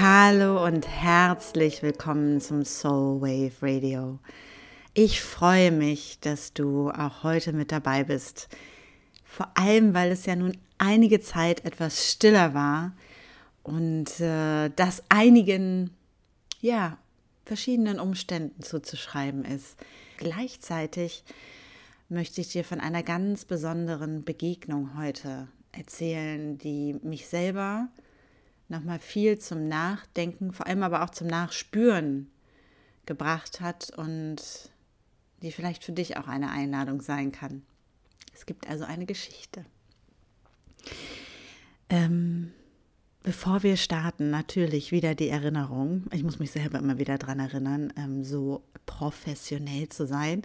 Hallo und herzlich willkommen zum Soul Wave Radio. Ich freue mich, dass du auch heute mit dabei bist. Vor allem, weil es ja nun einige Zeit etwas stiller war und äh, das einigen, ja, verschiedenen Umständen zuzuschreiben ist. Gleichzeitig möchte ich dir von einer ganz besonderen Begegnung heute erzählen, die mich selber nochmal viel zum Nachdenken, vor allem aber auch zum Nachspüren gebracht hat und die vielleicht für dich auch eine Einladung sein kann. Es gibt also eine Geschichte. Ähm, Bevor wir starten, natürlich wieder die Erinnerung. Ich muss mich selber immer wieder daran erinnern, ähm, so professionell zu sein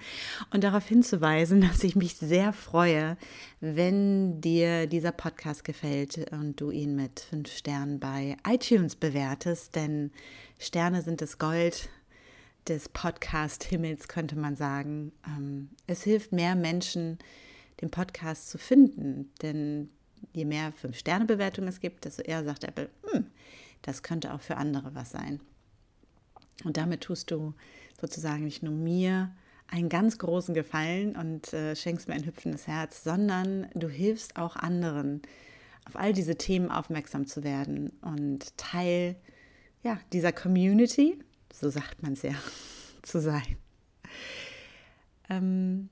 und darauf hinzuweisen, dass ich mich sehr freue, wenn dir dieser Podcast gefällt und du ihn mit fünf Sternen bei iTunes bewertest, denn Sterne sind das Gold des Podcast-Himmels, könnte man sagen. Ähm, es hilft mehr Menschen, den Podcast zu finden, denn je mehr Fünf-Sterne-Bewertungen es gibt, desto eher sagt Apple, hm, das könnte auch für andere was sein. Und damit tust du sozusagen nicht nur mir einen ganz großen Gefallen und äh, schenkst mir ein hüpfendes Herz, sondern du hilfst auch anderen, auf all diese Themen aufmerksam zu werden und Teil ja, dieser Community, so sagt man es ja, zu sein. Ähm,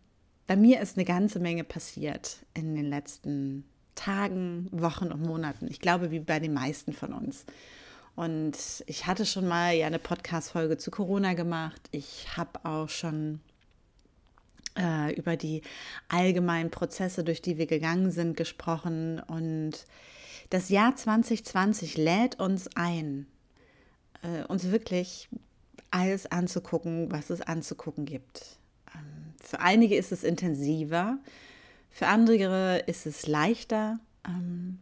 bei mir ist eine ganze Menge passiert in den letzten Tagen, Wochen und Monaten. Ich glaube, wie bei den meisten von uns. Und ich hatte schon mal ja eine Podcast-Folge zu Corona gemacht. Ich habe auch schon äh, über die allgemeinen Prozesse, durch die wir gegangen sind, gesprochen. Und das Jahr 2020 lädt uns ein, äh, uns wirklich alles anzugucken, was es anzugucken gibt. Ähm, für einige ist es intensiver, für andere ist es leichter. Ähm,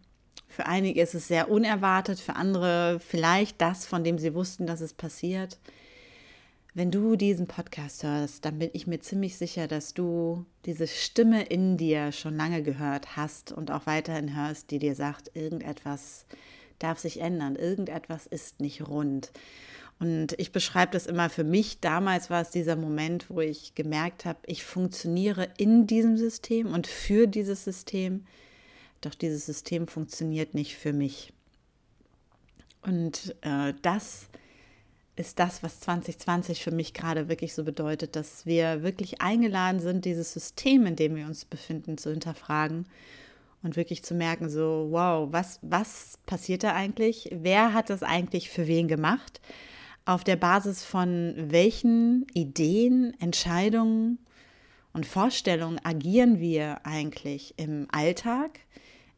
für einige ist es sehr unerwartet, für andere vielleicht das, von dem sie wussten, dass es passiert. Wenn du diesen Podcast hörst, dann bin ich mir ziemlich sicher, dass du diese Stimme in dir schon lange gehört hast und auch weiterhin hörst, die dir sagt, irgendetwas darf sich ändern, irgendetwas ist nicht rund. Und ich beschreibe das immer für mich. Damals war es dieser Moment, wo ich gemerkt habe, ich funktioniere in diesem System und für dieses System, doch dieses System funktioniert nicht für mich. Und äh, das ist das, was 2020 für mich gerade wirklich so bedeutet, dass wir wirklich eingeladen sind, dieses System, in dem wir uns befinden, zu hinterfragen und wirklich zu merken, so, wow, was, was passiert da eigentlich? Wer hat das eigentlich für wen gemacht? Auf der Basis von welchen Ideen, Entscheidungen und Vorstellungen agieren wir eigentlich im Alltag,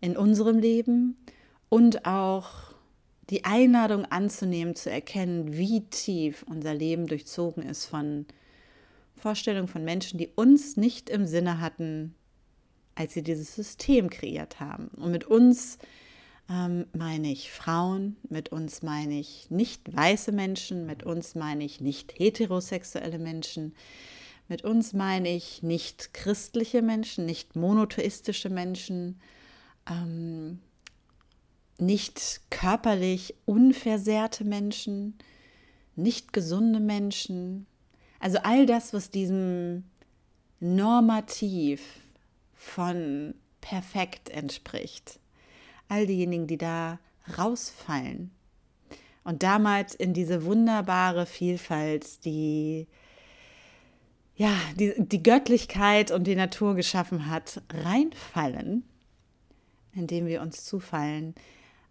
in unserem Leben und auch die Einladung anzunehmen, zu erkennen, wie tief unser Leben durchzogen ist von Vorstellungen von Menschen, die uns nicht im Sinne hatten, als sie dieses System kreiert haben. Und mit uns ähm, meine ich Frauen, mit uns meine ich nicht weiße Menschen, mit uns meine ich nicht heterosexuelle Menschen, mit uns meine ich nicht christliche Menschen, nicht monotheistische Menschen, ähm, nicht körperlich unversehrte Menschen, nicht gesunde Menschen. Also all das, was diesem Normativ von perfekt entspricht all diejenigen, die da rausfallen und damals in diese wunderbare Vielfalt, die ja, die, die Göttlichkeit und die Natur geschaffen hat, reinfallen, indem wir uns zufallen.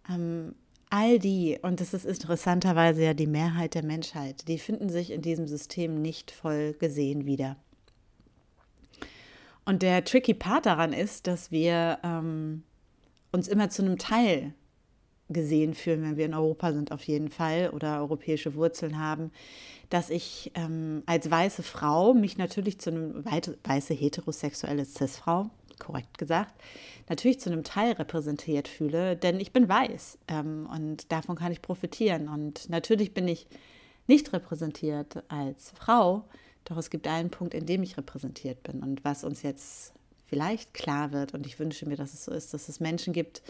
Ähm, all die, und das ist interessanterweise ja die Mehrheit der Menschheit, die finden sich in diesem System nicht voll gesehen wieder. Und der tricky Part daran ist, dass wir ähm, uns immer zu einem Teil gesehen fühlen, wenn wir in Europa sind, auf jeden Fall oder europäische Wurzeln haben, dass ich ähm, als weiße Frau mich natürlich zu einem weiße heterosexuelle Cis-Frau, korrekt gesagt, natürlich zu einem Teil repräsentiert fühle, denn ich bin weiß ähm, und davon kann ich profitieren. Und natürlich bin ich nicht repräsentiert als Frau, doch es gibt einen Punkt, in dem ich repräsentiert bin und was uns jetzt vielleicht klar wird, und ich wünsche mir, dass es so ist, dass es Menschen gibt,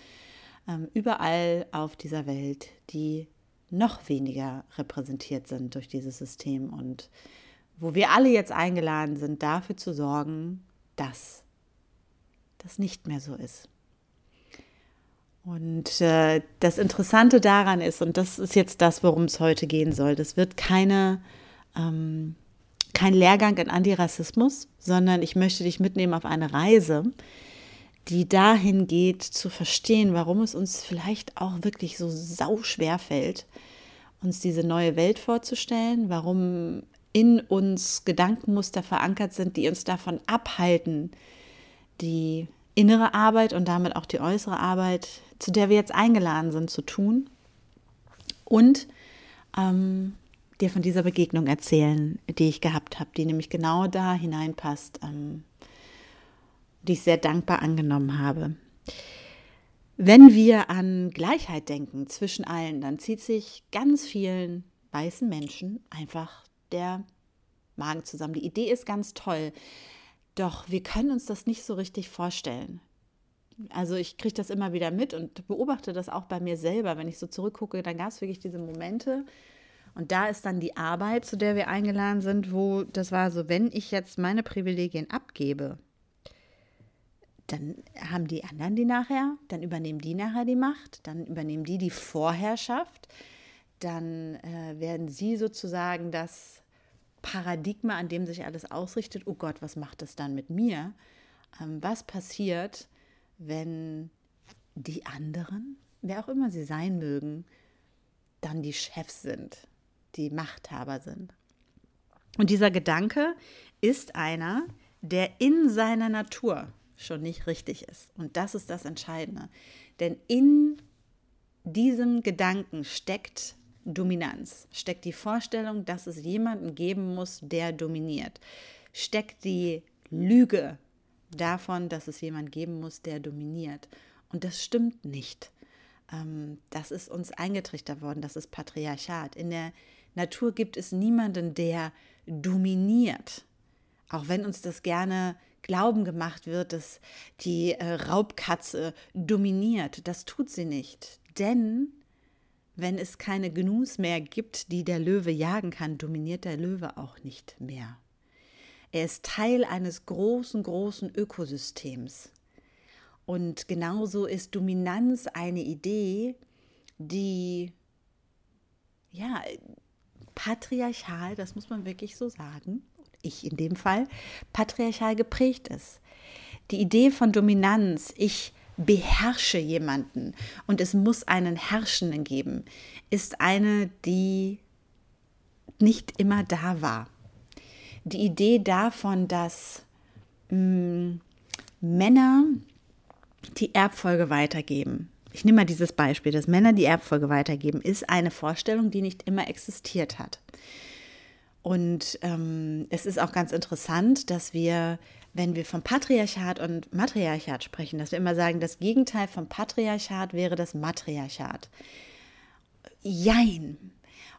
ähm, überall auf dieser Welt, die noch weniger repräsentiert sind durch dieses System und wo wir alle jetzt eingeladen sind, dafür zu sorgen, dass das nicht mehr so ist. Und äh, das Interessante daran ist, und das ist jetzt das, worum es heute gehen soll, das wird keine, ähm, kein Lehrgang in Antirassismus, sondern ich möchte dich mitnehmen auf eine Reise, die dahin geht, zu verstehen, warum es uns vielleicht auch wirklich so sau schwer fällt, uns diese neue Welt vorzustellen, warum in uns Gedankenmuster verankert sind, die uns davon abhalten, die innere Arbeit und damit auch die äußere Arbeit, zu der wir jetzt eingeladen sind, zu tun. Und ähm, dir von dieser Begegnung erzählen, die ich gehabt habe, die nämlich genau da hineinpasst, ähm, die ich sehr dankbar angenommen habe. Wenn wir an Gleichheit denken zwischen allen, dann zieht sich ganz vielen weißen Menschen einfach der Magen zusammen. Die Idee ist ganz toll, doch wir können uns das nicht so richtig vorstellen. Also ich kriege das immer wieder mit und beobachte das auch bei mir selber. Wenn ich so zurückgucke, dann gab es wirklich diese Momente. Und da ist dann die Arbeit, zu der wir eingeladen sind, wo das war so, wenn ich jetzt meine Privilegien abgebe, dann haben die anderen die nachher, dann übernehmen die nachher die Macht, dann übernehmen die die Vorherrschaft, dann äh, werden sie sozusagen das Paradigma, an dem sich alles ausrichtet. Oh Gott, was macht das dann mit mir? Ähm, was passiert, wenn die anderen, wer auch immer sie sein mögen, dann die Chefs sind, die Machthaber sind? Und dieser Gedanke ist einer, der in seiner Natur schon nicht richtig ist. Und das ist das Entscheidende. Denn in diesem Gedanken steckt Dominanz, steckt die Vorstellung, dass es jemanden geben muss, der dominiert, steckt die Lüge davon, dass es jemanden geben muss, der dominiert. Und das stimmt nicht. Ähm, das ist uns eingetrichtert worden, das ist Patriarchat. In der Natur gibt es niemanden, der dominiert. Auch wenn uns das gerne Glauben gemacht wird, dass die äh, Raubkatze dominiert. Das tut sie nicht. Denn wenn es keine Gnus mehr gibt, die der Löwe jagen kann, dominiert der Löwe auch nicht mehr. Er ist Teil eines großen, großen Ökosystems. Und genauso ist Dominanz eine Idee, die ja patriarchal, das muss man wirklich so sagen, ich in dem Fall, patriarchal geprägt ist. Die Idee von Dominanz, ich beherrsche jemanden und es muss einen Herrschenden geben, ist eine, die nicht immer da war. Die Idee davon, dass mh, mm, Männer die Erbfolge weitergeben. Ich nehme mal dieses Beispiel, dass Männer die Erbfolge weitergeben, ist eine Vorstellung, die nicht immer existiert hat. Und ähm, es ist auch ganz interessant, dass wir, wenn wir vom Patriarchat und Matriarchat sprechen, dass wir immer sagen, das Gegenteil vom Patriarchat wäre das Matriarchat. Jein.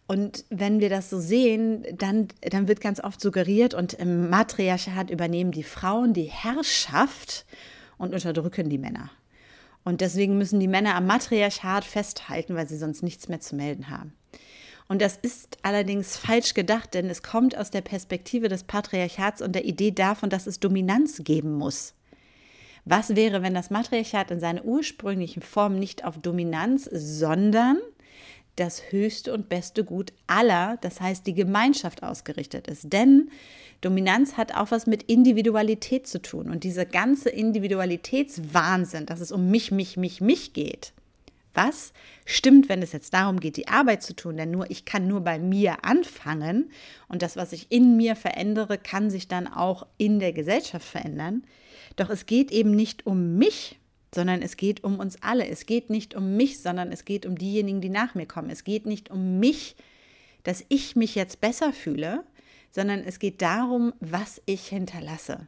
Und wenn wir das so sehen, dann, dann wird ganz oft suggeriert, und im Matriarchat übernehmen die Frauen die Herrschaft und unterdrücken die Männer. Und deswegen müssen die Männer am Matriarchat festhalten, weil sie sonst nichts mehr zu melden haben. Und das ist allerdings falsch gedacht, denn es kommt aus der Perspektive des Patriarchats und der Idee davon, dass es Dominanz geben muss. Was wäre, wenn das Matriarchat in seiner ursprünglichen Form nicht auf Dominanz, sondern das höchste und beste Gut aller, das heißt die Gemeinschaft ausgerichtet ist? Denn Dominanz hat auch was mit Individualität zu tun. Und dieser ganze Individualitätswahnsinn, dass es um mich, mich, mich, mich geht, was stimmt, wenn es jetzt darum geht, die Arbeit zu tun, denn nur ich kann nur bei mir anfangen und das, was ich in mir verändere, kann sich dann auch in der Gesellschaft verändern. Doch es geht eben nicht um mich, sondern es geht um uns alle. Es geht nicht um mich, sondern es geht um diejenigen, die nach mir kommen. Es geht nicht um mich, dass ich mich jetzt besser fühle, sondern es geht darum, was ich hinterlasse.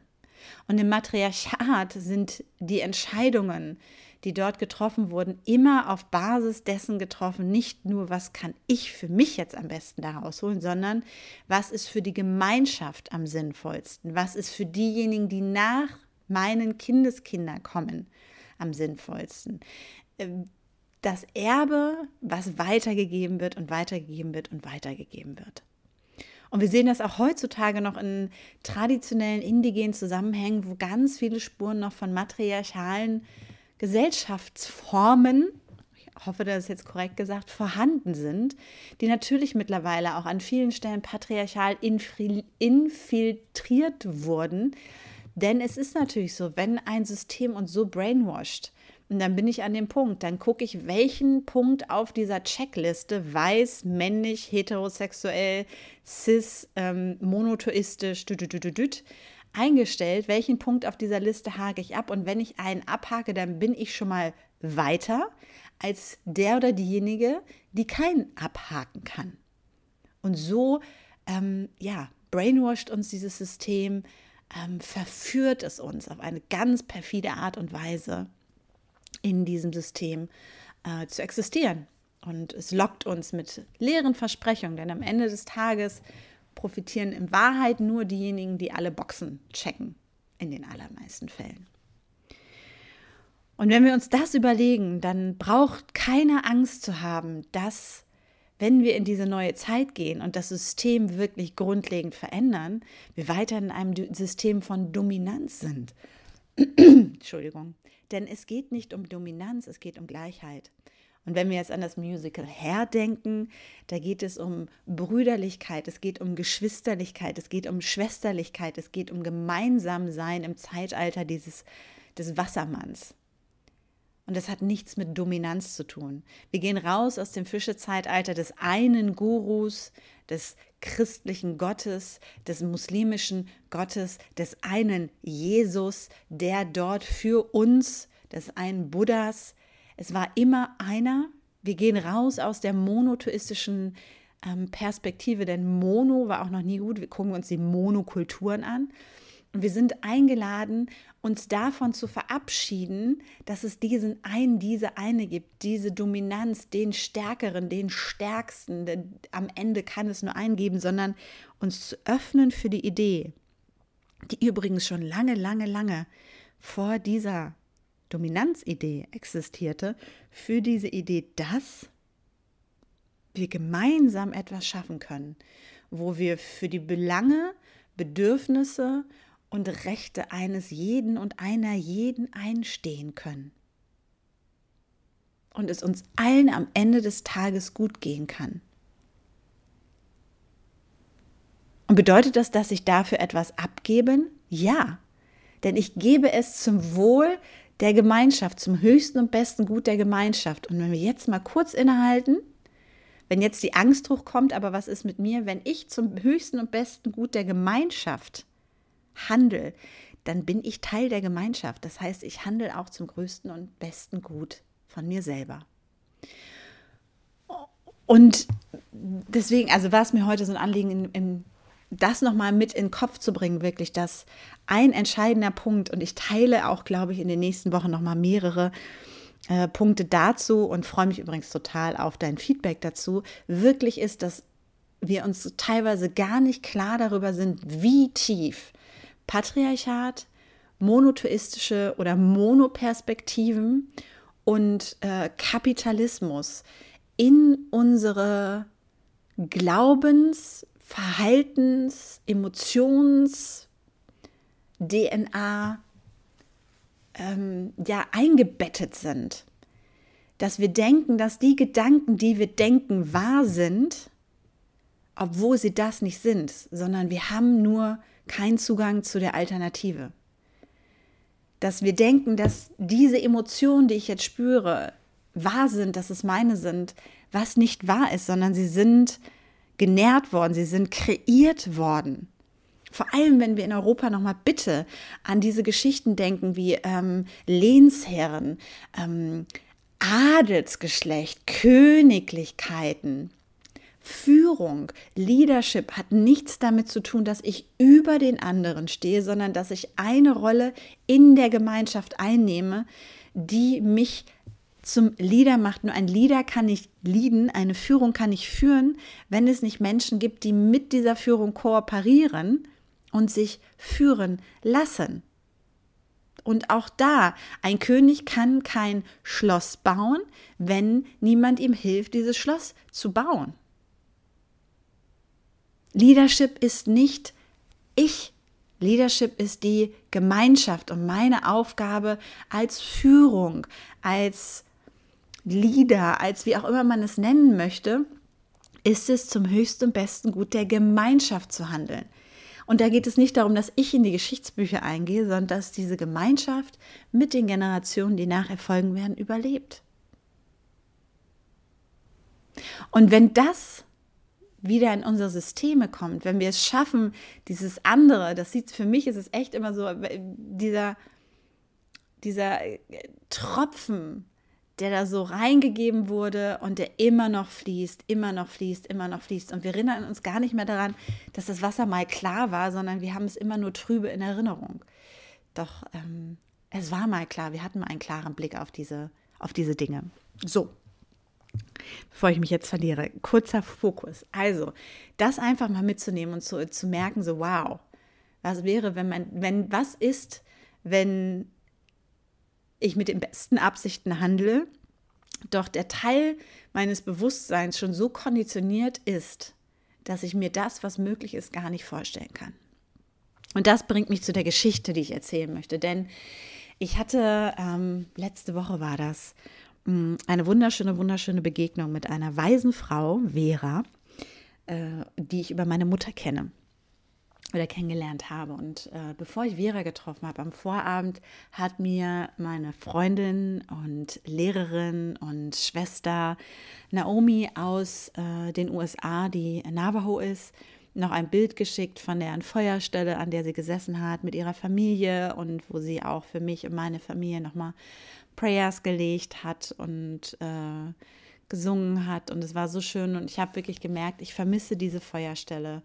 Und im Matriarchat sind die Entscheidungen, die dort getroffen wurden, immer auf Basis dessen getroffen, nicht nur, was kann ich für mich jetzt am besten daraus holen, sondern was ist für die Gemeinschaft am sinnvollsten, was ist für diejenigen, die nach meinen Kindeskindern kommen, am sinnvollsten. Ähm, das Erbe, was weitergegeben wird und weitergegeben wird und weitergegeben wird. Und wir sehen das auch heutzutage noch in traditionellen indigenen Zusammenhängen, wo ganz viele Spuren noch von matriarchalen Gesellschaftsformen, ich hoffe, das ist jetzt korrekt gesagt, vorhanden sind, die natürlich mittlerweile auch an vielen Stellen patriarchal infiltriert wurden. Denn es ist natürlich so, wenn ein System uns so brainwashed, und dann bin ich an dem Punkt. Dann gucke ich, welchen Punkt auf dieser Checkliste weiß, männlich, heterosexuell, cis, ähm, monotheistisch, eingestellt, welchen Punkt auf dieser Liste hake ich ab. Und wenn ich einen abhake, dann bin ich schon mal weiter als der oder diejenige, die keinen abhaken kann. Und so, ähm, ja, brainwashed uns dieses System, ähm, verführt es uns auf eine ganz perfide Art und Weise in diesem System äh, zu existieren. Und es lockt uns mit leeren Versprechungen, denn am Ende des Tages profitieren in Wahrheit nur diejenigen, die alle Boxen checken, in den allermeisten Fällen. Und wenn wir uns das überlegen, dann braucht keine Angst zu haben, dass wenn wir in diese neue Zeit gehen und das System wirklich grundlegend verändern, wir weiter in einem System von Dominanz sind. Entschuldigung. Denn es geht nicht um Dominanz, es geht um Gleichheit. Und wenn wir jetzt an das Musical Hair denken, da geht es um Brüderlichkeit, es geht um Geschwisterlichkeit, es geht um Schwesterlichkeit, es geht um Gemeinsamsein im Zeitalter dieses, des Wassermanns. Und das hat nichts mit Dominanz zu tun. Wir gehen raus aus dem Fischezeitalter des einen Gurus, des christlichen Gottes, des muslimischen Gottes, des einen Jesus, der dort für uns, des einen Buddhas, es war immer einer. Wir gehen raus aus der monotheistischen ähm, Perspektive, denn Mono war auch noch nie gut. Wir gucken uns die Monokulturen an. Und wir sind eingeladen, uns davon zu verabschieden, dass es diesen einen, diese eine gibt, diese Dominanz, den Stärkeren, den Stärksten. Denn am Ende kann es nur einen geben, sondern uns zu öffnen für die Idee, die übrigens schon lange, lange, lange vor dieser Dominanzidee existierte, für diese Idee, dass wir gemeinsam etwas schaffen können, wo wir für die Belange, Bedürfnisse und Rechte eines jeden und einer jeden einstehen können. Und es uns allen am Ende des Tages gut gehen kann. Und bedeutet das, dass ich dafür etwas abgeben? Ja, denn ich gebe es zum Wohl der Gemeinschaft, zum höchsten und besten Gut der Gemeinschaft. Und wenn wir jetzt mal kurz innehalten, wenn jetzt die Angst hochkommt, aber was ist mit mir, wenn ich zum höchsten und besten Gut der Gemeinschaft handle, dann bin ich Teil der Gemeinschaft. Das heißt, ich handle auch zum größten und besten Gut von mir selber. Und deswegen, also war es mir heute so ein Anliegen, in, in das nochmal mit in den Kopf zu bringen, wirklich, dass ein entscheidender Punkt, und ich teile auch, glaube ich, in den nächsten Wochen nochmal mehrere äh, Punkte dazu und freue mich übrigens total auf dein Feedback dazu, wirklich ist, dass wir uns teilweise gar nicht klar darüber sind, wie tief Patriarchat, monotheistische oder Monoperspektiven und äh, Kapitalismus in unsere Glaubens- Verhaltens-, Emotions-, DNA ähm, ja eingebettet sind. Dass wir denken, dass die Gedanken, die wir denken, wahr sind, obwohl sie das nicht sind, sondern wir haben nur keinen Zugang zu der Alternative. Dass wir denken, dass diese Emotionen, die ich jetzt spüre, wahr sind, dass es meine sind, was nicht wahr ist, sondern sie sind genährt worden, sie sind kreiert worden. Vor allem, wenn wir in Europa nochmal bitte an diese Geschichten denken wie ähm, Lehnsherren, ähm, Adelsgeschlecht, Königlichkeiten. Führung, Leadership hat nichts damit zu tun, dass ich über den anderen stehe, sondern dass ich eine Rolle in der Gemeinschaft einnehme, die mich zum Leader macht. Nur ein Leader kann nicht leaden, eine Führung kann nicht führen, wenn es nicht Menschen gibt, die mit dieser Führung kooperieren und sich führen lassen. Und auch da, ein König kann kein Schloss bauen, wenn niemand ihm hilft, dieses Schloss zu bauen. Leadership ist nicht ich. Leadership ist die Gemeinschaft und meine Aufgabe als Führung, als Leader, als wie auch immer man es nennen möchte, ist es zum höchsten und besten Gut der Gemeinschaft zu handeln. Und da geht es nicht darum, dass ich in die Geschichtsbücher eingehe, sondern dass diese Gemeinschaft mit den Generationen, die nachher folgen werden, überlebt. Und wenn das wieder in unsere Systeme kommt, wenn wir es schaffen, dieses andere, das sieht für mich ist es echt immer so, dieser, dieser Tropfen der da so reingegeben wurde und der immer noch fließt, immer noch fließt, immer noch fließt. Und wir erinnern uns gar nicht mehr daran, dass das Wasser mal klar war, sondern wir haben es immer nur trübe in Erinnerung. Doch ähm, es war mal klar, wir hatten mal einen klaren Blick auf diese, auf diese Dinge. So, bevor ich mich jetzt verliere, kurzer Fokus. Also, das einfach mal mitzunehmen und zu, zu merken, so wow, was wäre, wenn man, wenn, was ist, wenn ich mit den besten Absichten handle, doch der Teil meines Bewusstseins schon so konditioniert ist, dass ich mir das, was möglich ist, gar nicht vorstellen kann. Und das bringt mich zu der Geschichte, die ich erzählen möchte. Denn ich hatte, ähm, letzte Woche war das, eine wunderschöne, wunderschöne Begegnung mit einer weisen Frau, Vera, äh, die ich über meine Mutter kenne oder kennengelernt habe. Und äh, bevor ich Vera getroffen habe, am Vorabend hat mir meine Freundin und Lehrerin und Schwester Naomi aus äh, den USA, die Navajo ist, noch ein Bild geschickt von deren Feuerstelle, an der sie gesessen hat mit ihrer Familie und wo sie auch für mich und meine Familie nochmal Prayers gelegt hat und äh, gesungen hat und es war so schön und ich habe wirklich gemerkt, ich vermisse diese Feuerstelle.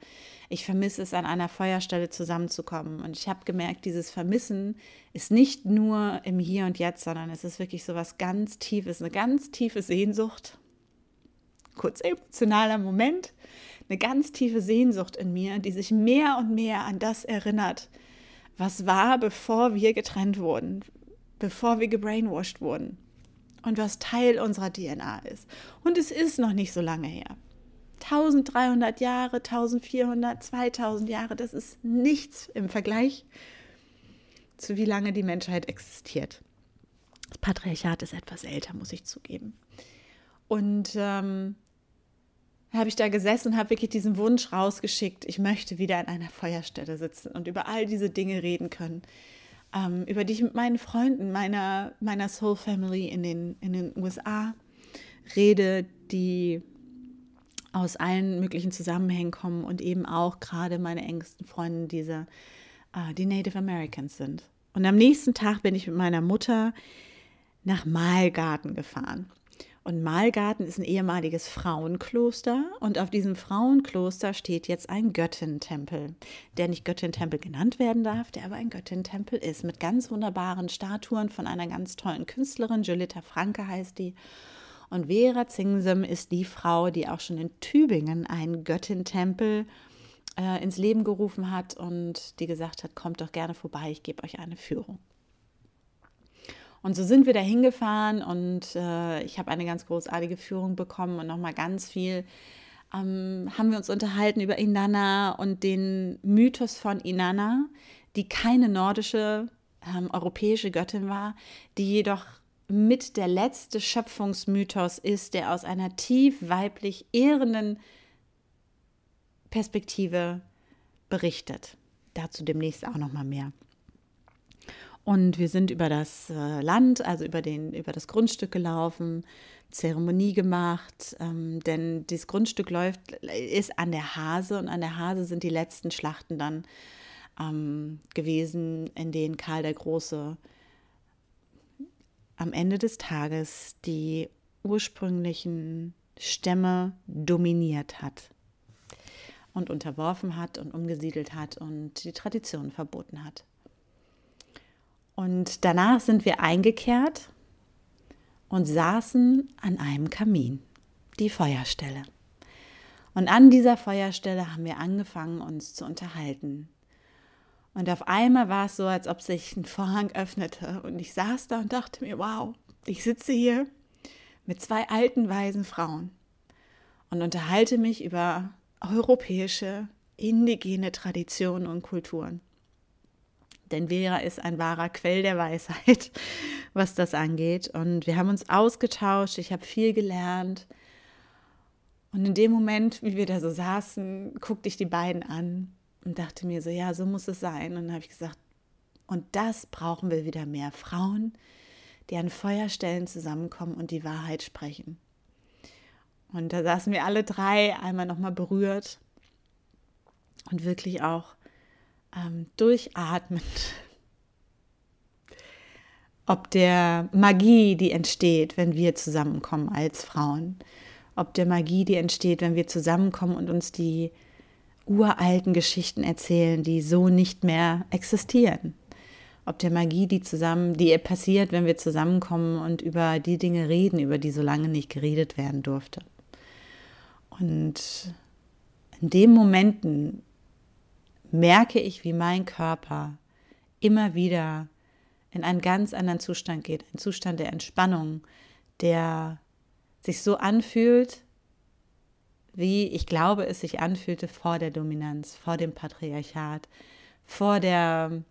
Ich vermisse es, an einer Feuerstelle zusammenzukommen und ich habe gemerkt, dieses Vermissen ist nicht nur im Hier und Jetzt, sondern es ist wirklich so was ganz Tiefes, eine ganz tiefe Sehnsucht. Kurz emotionaler Moment, eine ganz tiefe Sehnsucht in mir, die sich mehr und mehr an das erinnert, was war, bevor wir getrennt wurden, bevor wir gebrainwashed wurden und was Teil unserer DNA ist. Und es ist noch nicht so lange her. 1300 Jahre, 1400, 2000 Jahre, das ist nichts im Vergleich zu wie lange die Menschheit existiert. Das Patriarchat ist etwas älter, muss ich zugeben. Und ähm, habe ich da gesessen und habe wirklich diesen Wunsch rausgeschickt, ich möchte wieder an einer Feuerstelle sitzen und über all diese Dinge reden können, ähm, über die ich mit meinen Freunden, meiner, meiner Soul Family in den, in den USA rede, die aus allen möglichen Zusammenhängen kommen und eben auch gerade meine engsten Freunde, diese, äh, die Native Americans sind. Und am nächsten Tag bin ich mit meiner Mutter nach Malgarten gefahren. Und Malgarten ist ein ehemaliges Frauenkloster und auf diesem Frauenkloster steht jetzt ein Göttintempel, der nicht Göttintempel genannt werden darf, der aber ein Göttintempel ist, mit ganz wunderbaren Statuen von einer ganz tollen Künstlerin, Julita Franke heißt die. Und Vera Zingsem ist die Frau, die auch schon in Tübingen einen Göttintempel äh, ins Leben gerufen hat und die gesagt hat, kommt doch gerne vorbei, ich gebe euch eine Führung. Und so sind wir da hingefahren und äh, ich habe eine ganz großartige Führung bekommen und nochmal ganz viel ähm, haben wir uns unterhalten über Inanna und den Mythos von Inanna, die keine nordische, ähm, europäische Göttin war, die jedoch mit der letzte Schöpfungsmythos ist, der aus einer tief weiblich ehrenden Perspektive berichtet. Dazu demnächst auch noch mal mehr. Und wir sind über das äh, Land, also über, den, über das Grundstück gelaufen, Zeremonie gemacht, ähm, denn das Grundstück läuft, ist an der Hase und an der Hase sind die letzten Schlachten dann ähm, gewesen, in denen Karl der Große am Ende des Tages die ursprünglichen Stämme dominiert hat und unterworfen hat und umgesiedelt hat und die Tradition verboten hat. Und danach sind wir eingekehrt und saßen an einem Kamin, die Feuerstelle. Und an dieser Feuerstelle haben wir angefangen, uns zu unterhalten. Und auf einmal war es so, als ob sich ein Vorhang öffnete und ich saß da und dachte mir, wow, ich sitze hier mit zwei alten, weisen Frauen und unterhalte mich über europäische, indigene Traditionen und Kulturen. Denn Vera ist ein wahrer Quell der Weisheit, was das angeht. Und wir haben uns ausgetauscht, ich habe viel gelernt. Und in dem Moment, wie wir da so saßen, guckte ich die beiden an und dachte mir so, ja, so muss es sein. Und dann habe ich gesagt, und das brauchen wir wieder mehr Frauen, die an Feuerstellen zusammenkommen und die Wahrheit sprechen. Und da saßen wir alle drei einmal nochmal berührt und wirklich auch ähm, durchatmend. Ob der Magie, die entsteht, wenn wir zusammenkommen als Frauen, ob der Magie, die entsteht, wenn wir zusammenkommen und uns die uralten Geschichten erzählen, die so nicht mehr existieren. Ob der Magie, die zusammen, die passiert, wenn wir zusammenkommen und über die Dinge reden, über die so lange nicht geredet werden durfte. Und in den Momenten merke ich, wie mein Körper immer wieder in einen ganz anderen Zustand geht, ein Zustand der Entspannung, der sich so anfühlt, wie ich glaube, es sich anfühlte vor der Dominanz, vor dem Patriarchat, vor der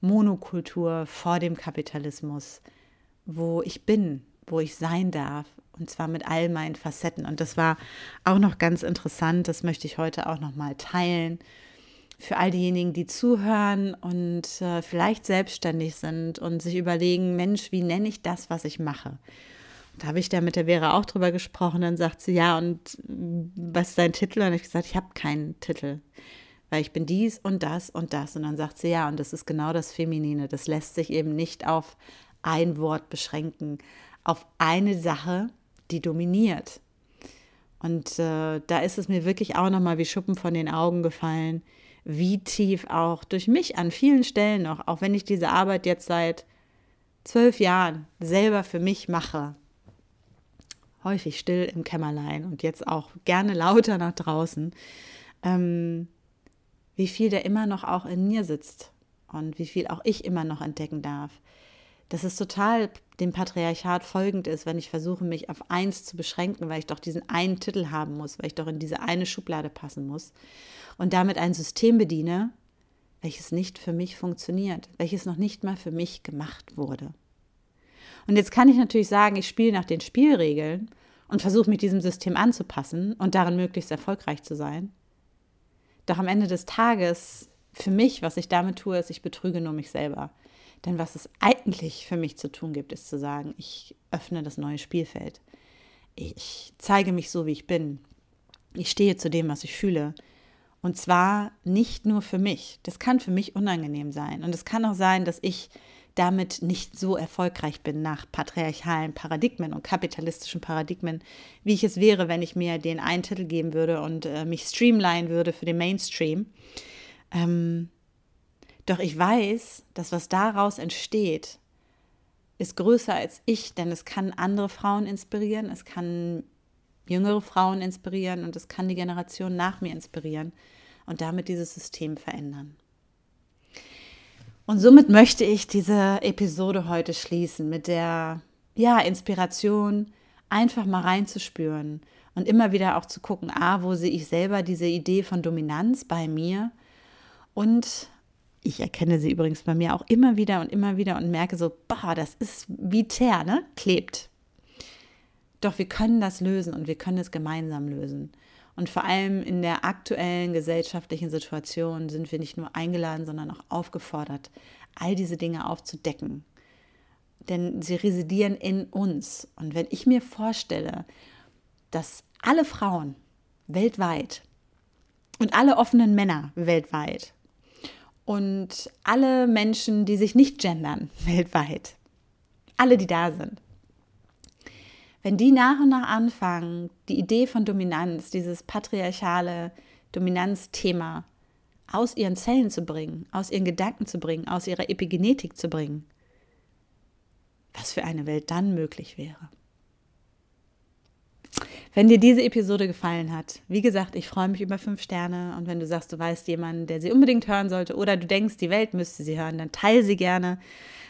Monokultur, vor dem Kapitalismus, wo ich bin, wo ich sein darf, und zwar mit all meinen Facetten. Und das war auch noch ganz interessant, das möchte ich heute auch noch mal teilen für all diejenigen, die zuhören und äh, vielleicht selbstständig sind und sich überlegen, Mensch, wie nenne ich das, was ich mache? Da habe ich da mit der Vera auch drüber gesprochen. Dann sagt sie, ja, und was ist dein Titel? Und ich habe gesagt, ich habe keinen Titel, weil ich bin dies und das und das. Und dann sagt sie, ja, und das ist genau das Feminine. Das lässt sich eben nicht auf ein Wort beschränken, auf eine Sache, die dominiert. Und äh, da ist es mir wirklich auch nochmal wie Schuppen von den Augen gefallen, wie tief auch durch mich an vielen Stellen noch, auch wenn ich diese Arbeit jetzt seit zwölf Jahren selber für mich mache, häufig still im Kämmerlein und jetzt auch gerne lauter nach draußen, ähm, wie viel der immer noch auch in mir sitzt und wie viel auch ich immer noch entdecken darf. Dass es total dem Patriarchat folgend ist, wenn ich versuche, mich auf eins zu beschränken, weil ich doch diesen einen Titel haben muss, weil ich doch in diese eine Schublade passen muss und damit ein System bediene, welches nicht für mich funktioniert, welches noch nicht mal für mich gemacht wurde. Und jetzt kann ich natürlich sagen, ich spiele nach den Spielregeln und versuche mit diesem System anzupassen und darin möglichst erfolgreich zu sein. Doch am Ende des Tages, für mich, was ich damit tue, ist, ich betrüge nur mich selber. Denn was es eigentlich für mich zu tun gibt, ist zu sagen, ich öffne das neue Spielfeld. Ich zeige mich so, wie ich bin. Ich stehe zu dem, was ich fühle. Und zwar nicht nur für mich. Das kann für mich unangenehm sein. Und es kann auch sein, dass ich damit nicht so erfolgreich bin nach patriarchalen Paradigmen und kapitalistischen Paradigmen, wie ich es wäre, wenn ich mir den einen Titel geben würde und äh, mich streamline würde für den Mainstream. Ähm, doch ich weiß, dass was daraus entsteht, ist größer als ich, denn es kann andere Frauen inspirieren, es kann jüngere Frauen inspirieren und es kann die Generation nach mir inspirieren und damit dieses System verändern. Und somit möchte ich diese Episode heute schließen mit der ja, Inspiration, einfach mal reinzuspüren und immer wieder auch zu gucken, ah, wo sehe ich selber diese Idee von Dominanz bei mir und ich erkenne sie übrigens bei mir auch immer wieder und immer wieder und merke so, boah, das ist wie Teer, ne? Klebt. Doch wir können das lösen und wir können es gemeinsam lösen. Und vor allem in der aktuellen gesellschaftlichen Situation sind wir nicht nur eingeladen, sondern auch aufgefordert, all diese Dinge aufzudecken. Denn sie residieren in uns. Und wenn ich mir vorstelle, dass alle Frauen weltweit und alle offenen Männer weltweit und alle Menschen, die sich nicht gendern weltweit, alle, die da sind, wenn die nach und nach anfangen, die Idee von Dominanz, dieses patriarchale Dominanzthema aus ihren Zellen zu bringen, aus ihren Gedanken zu bringen, aus ihrer Epigenetik zu bringen, was für eine Welt dann möglich wäre. Wenn dir diese Episode gefallen hat, wie gesagt, ich freue mich über fünf Sterne und wenn du sagst, du weißt jemanden, der sie unbedingt hören sollte oder du denkst, die Welt müsste sie hören, dann teile sie gerne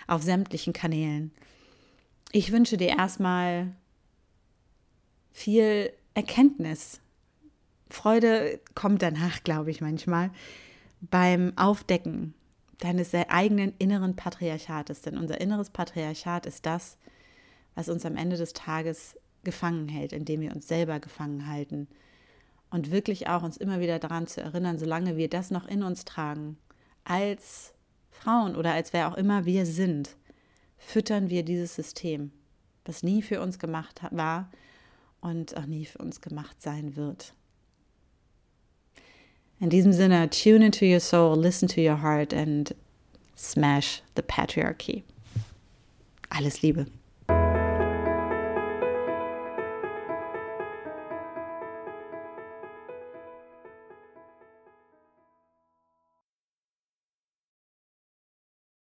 auf sämtlichen Kanälen. Ich wünsche dir erstmal viel Erkenntnis. Freude kommt danach, glaube ich, manchmal beim Aufdecken deines eigenen inneren Patriarchates. Denn unser inneres Patriarchat ist das, was uns am Ende des Tages gefangen hält, indem wir uns selber gefangen halten. Und wirklich auch uns immer wieder daran zu erinnern, solange wir das noch in uns tragen, als Frauen oder als wer auch immer wir sind, füttern wir dieses System, das nie für uns gemacht war und auch nie für uns gemacht sein wird. In diesem Sinne, tune into your soul, listen to your heart and smash the patriarchy. Alles Liebe.